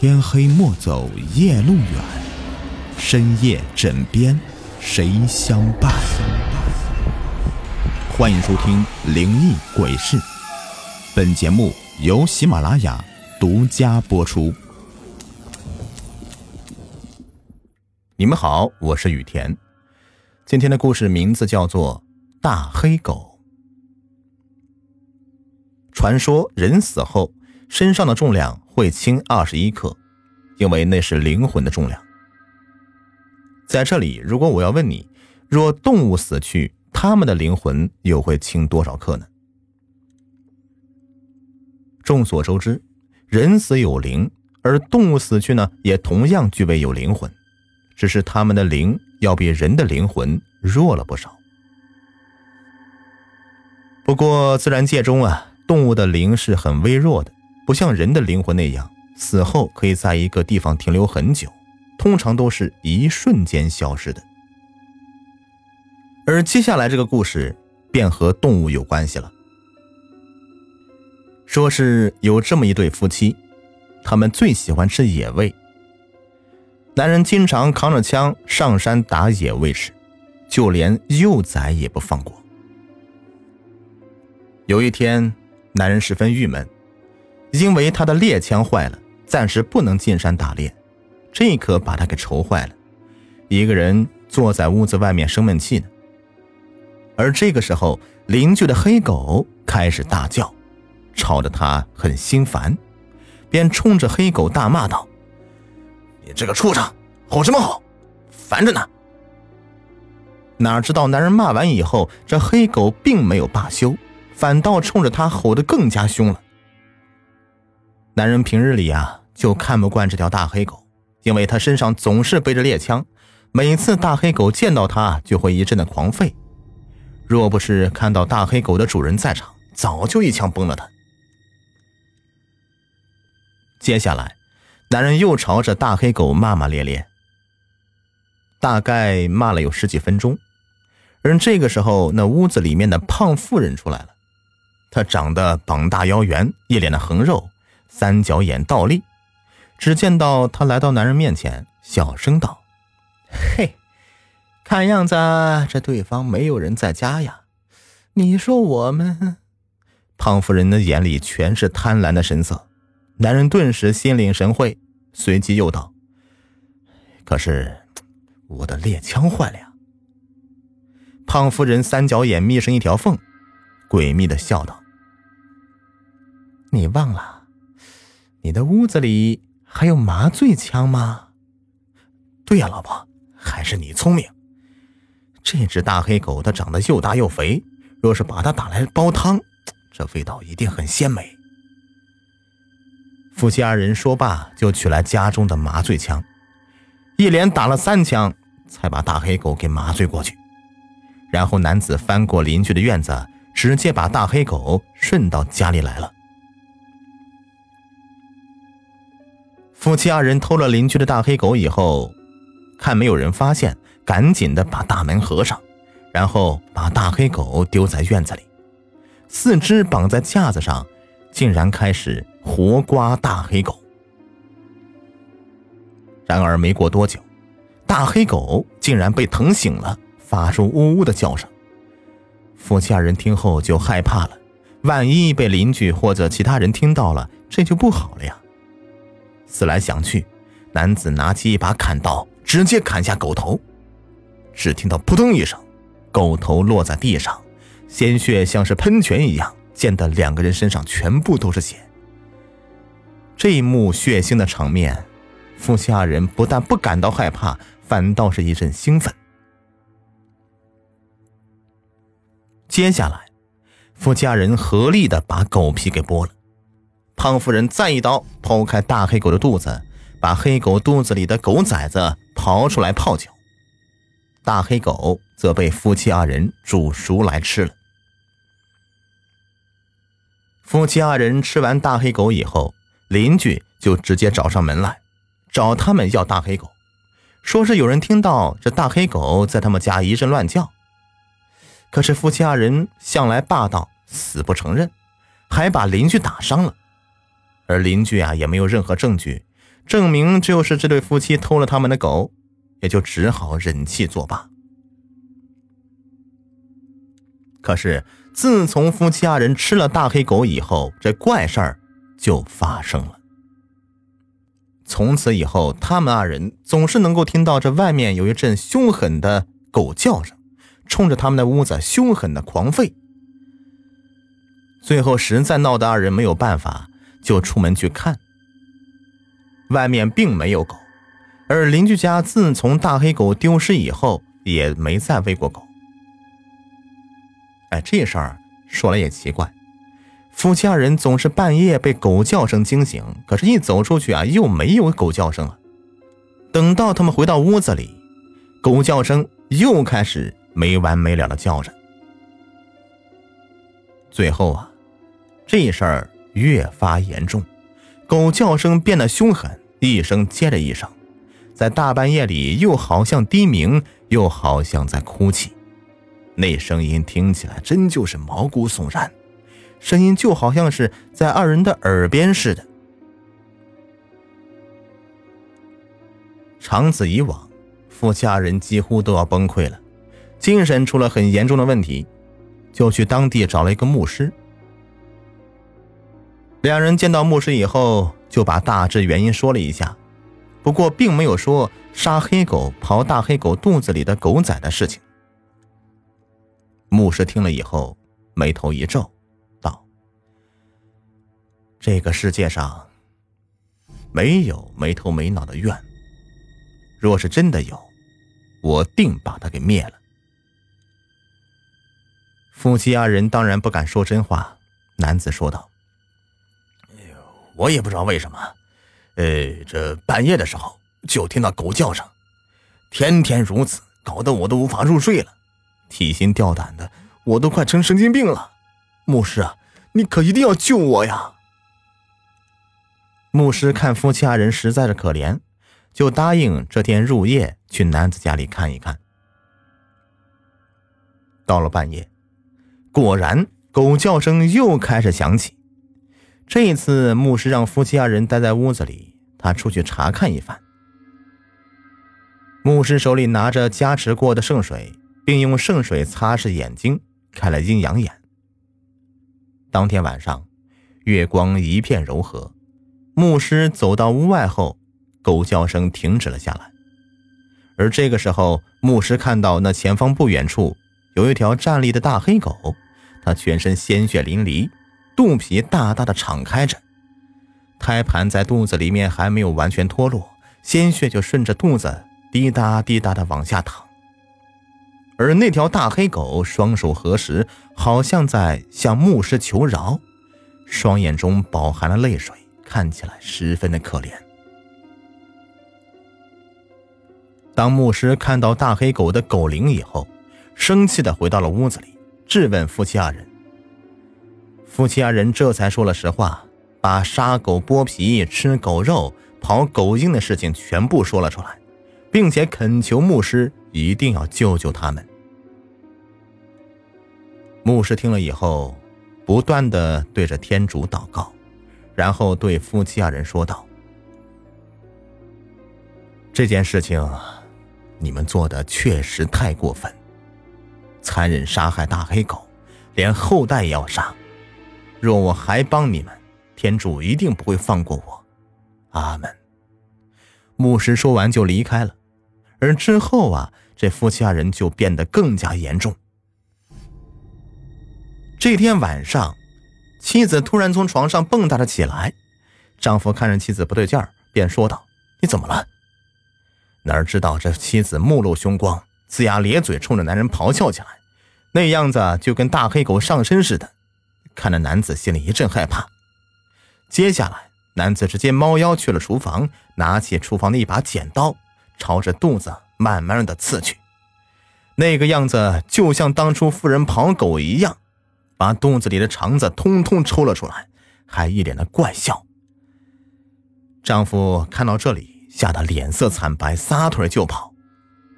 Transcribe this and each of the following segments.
天黑莫走夜路远，深夜枕边谁相伴？欢迎收听《灵异鬼事》，本节目由喜马拉雅独家播出。你们好，我是雨田。今天的故事名字叫做《大黑狗》。传说人死后身上的重量会轻二十一克，因为那是灵魂的重量。在这里，如果我要问你，若动物死去，他们的灵魂又会轻多少克呢？众所周知，人死有灵，而动物死去呢，也同样具备有灵魂。只是他们的灵要比人的灵魂弱了不少。不过自然界中啊，动物的灵是很微弱的，不像人的灵魂那样，死后可以在一个地方停留很久，通常都是一瞬间消失的。而接下来这个故事便和动物有关系了。说是有这么一对夫妻，他们最喜欢吃野味。男人经常扛着枪上山打野味吃，就连幼崽也不放过。有一天，男人十分郁闷，因为他的猎枪坏了，暂时不能进山打猎，这可把他给愁坏了。一个人坐在屋子外面生闷气呢。而这个时候，邻居的黑狗开始大叫，吵得他很心烦，便冲着黑狗大骂道。你这个畜生，吼什么吼？烦着呢！哪知道男人骂完以后，这黑狗并没有罢休，反倒冲着他吼得更加凶了。男人平日里啊，就看不惯这条大黑狗，因为他身上总是背着猎枪，每次大黑狗见到他就会一阵的狂吠。若不是看到大黑狗的主人在场，早就一枪崩了他。接下来。男人又朝着大黑狗骂骂咧咧，大概骂了有十几分钟。而这个时候，那屋子里面的胖妇人出来了。她长得膀大腰圆，一脸的横肉，三角眼倒立。只见到他来到男人面前，小声道：“嘿，看样子这对方没有人在家呀。你说我们 ……”胖夫人的眼里全是贪婪的神色。男人顿时心领神会，随即又道：“可是我的猎枪坏了呀。”胖夫人三角眼眯成一条缝，诡秘的笑道：“你忘了，你的屋子里还有麻醉枪吗？”“对呀，老婆，还是你聪明。这只大黑狗它长得又大又肥，若是把它打来煲汤，这味道一定很鲜美。”夫妻二人说罢，就取来家中的麻醉枪，一连打了三枪，才把大黑狗给麻醉过去。然后男子翻过邻居的院子，直接把大黑狗顺到家里来了。夫妻二人偷了邻居的大黑狗以后，看没有人发现，赶紧的把大门合上，然后把大黑狗丢在院子里，四肢绑在架子上，竟然开始。活刮大黑狗，然而没过多久，大黑狗竟然被疼醒了，发出呜呜的叫声。夫妻二人听后就害怕了，万一被邻居或者其他人听到了，这就不好了呀。思来想去，男子拿起一把砍刀，直接砍下狗头。只听到扑通一声，狗头落在地上，鲜血像是喷泉一样，溅得两个人身上全部都是血。这一幕血腥的场面，夫妻二人不但不感到害怕，反倒是一阵兴奋。接下来，夫妻二人合力的把狗皮给剥了。胖夫人再一刀剖开大黑狗的肚子，把黑狗肚子里的狗崽子刨出来泡酒。大黑狗则被夫妻二人煮熟来吃了。夫妻二人吃完大黑狗以后。邻居就直接找上门来，找他们要大黑狗，说是有人听到这大黑狗在他们家一阵乱叫。可是夫妻二人向来霸道，死不承认，还把邻居打伤了。而邻居啊也没有任何证据，证明就是这对夫妻偷了他们的狗，也就只好忍气作罢。可是自从夫妻二人吃了大黑狗以后，这怪事儿就发生了。从此以后，他们二人总是能够听到这外面有一阵凶狠的狗叫声，冲着他们的屋子凶狠的狂吠。最后实在闹得二人没有办法，就出门去看。外面并没有狗，而邻居家自从大黑狗丢失以后，也没再喂过狗。哎，这事儿说来也奇怪，夫妻二人总是半夜被狗叫声惊醒，可是，一走出去啊，又没有狗叫声了。等到他们回到屋子里，狗叫声又开始没完没了的叫着。最后啊，这事儿越发严重。狗叫声变得凶狠，一声接着一声，在大半夜里又好像低鸣，又好像在哭泣。那声音听起来真就是毛骨悚然，声音就好像是在二人的耳边似的。长此以往，夫妻二人几乎都要崩溃了，精神出了很严重的问题，就去当地找了一个牧师。两人见到牧师以后，就把大致原因说了一下，不过并没有说杀黑狗、刨大黑狗肚子里的狗仔的事情。牧师听了以后，眉头一皱，道：“这个世界上没有没头没脑的怨，若是真的有，我定把他给灭了。”夫妻二人当然不敢说真话，男子说道。我也不知道为什么，呃，这半夜的时候就听到狗叫声，天天如此，搞得我都无法入睡了，提心吊胆的，我都快成神经病了。牧师啊，你可一定要救我呀！牧师看夫妻二人实在是可怜，就答应这天入夜去男子家里看一看。到了半夜，果然狗叫声又开始响起。这一次，牧师让夫妻二人待在屋子里，他出去查看一番。牧师手里拿着加持过的圣水，并用圣水擦拭眼睛，开了阴阳眼。当天晚上，月光一片柔和。牧师走到屋外后，狗叫声停止了下来。而这个时候，牧师看到那前方不远处有一条站立的大黑狗，它全身鲜血淋漓。肚皮大大的敞开着，胎盘在肚子里面还没有完全脱落，鲜血就顺着肚子滴答滴答的往下淌。而那条大黑狗双手合十，好像在向牧师求饶，双眼中饱含了泪水，看起来十分的可怜。当牧师看到大黑狗的狗灵以后，生气的回到了屋子里，质问夫妻二人。夫妻二人这才说了实话，把杀狗、剥皮、吃狗肉、刨狗精的事情全部说了出来，并且恳求牧师一定要救救他们。牧师听了以后，不断的对着天主祷告，然后对夫妻二人说道：“这件事情，你们做的确实太过分，残忍杀害大黑狗，连后代也要杀。”若我还帮你们，天主一定不会放过我。阿门。牧师说完就离开了，而之后啊，这夫妻二人就变得更加严重。这天晚上，妻子突然从床上蹦跶着起来，丈夫看着妻子不对劲儿，便说道：“你怎么了？”哪知道这妻子目露凶光，龇牙咧嘴，冲着男人咆哮起来，那样子就跟大黑狗上身似的。看着男子心里一阵害怕，接下来男子直接猫腰去了厨房，拿起厨房的一把剪刀，朝着肚子慢慢的刺去。那个样子就像当初夫人跑狗一样，把肚子里的肠子通通抽了出来，还一脸的怪笑。丈夫看到这里，吓得脸色惨白，撒腿就跑，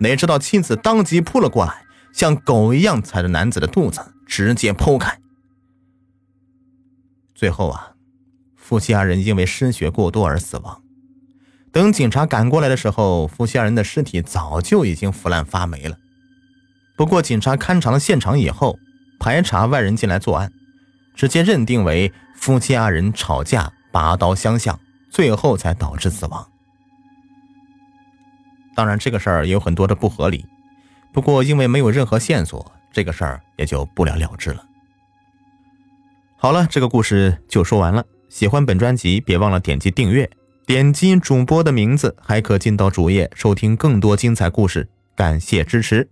哪知道妻子当即扑了过来，像狗一样踩着男子的肚子，直接剖开。最后啊，夫妻二人因为失血过多而死亡。等警察赶过来的时候，夫妻二人的尸体早就已经腐烂发霉了。不过，警察勘察了现场以后，排查外人进来作案，直接认定为夫妻二人吵架拔刀相向，最后才导致死亡。当然，这个事儿也有很多的不合理。不过，因为没有任何线索，这个事儿也就不了了之了。好了，这个故事就说完了。喜欢本专辑，别忘了点击订阅。点击主播的名字，还可进到主页收听更多精彩故事。感谢支持。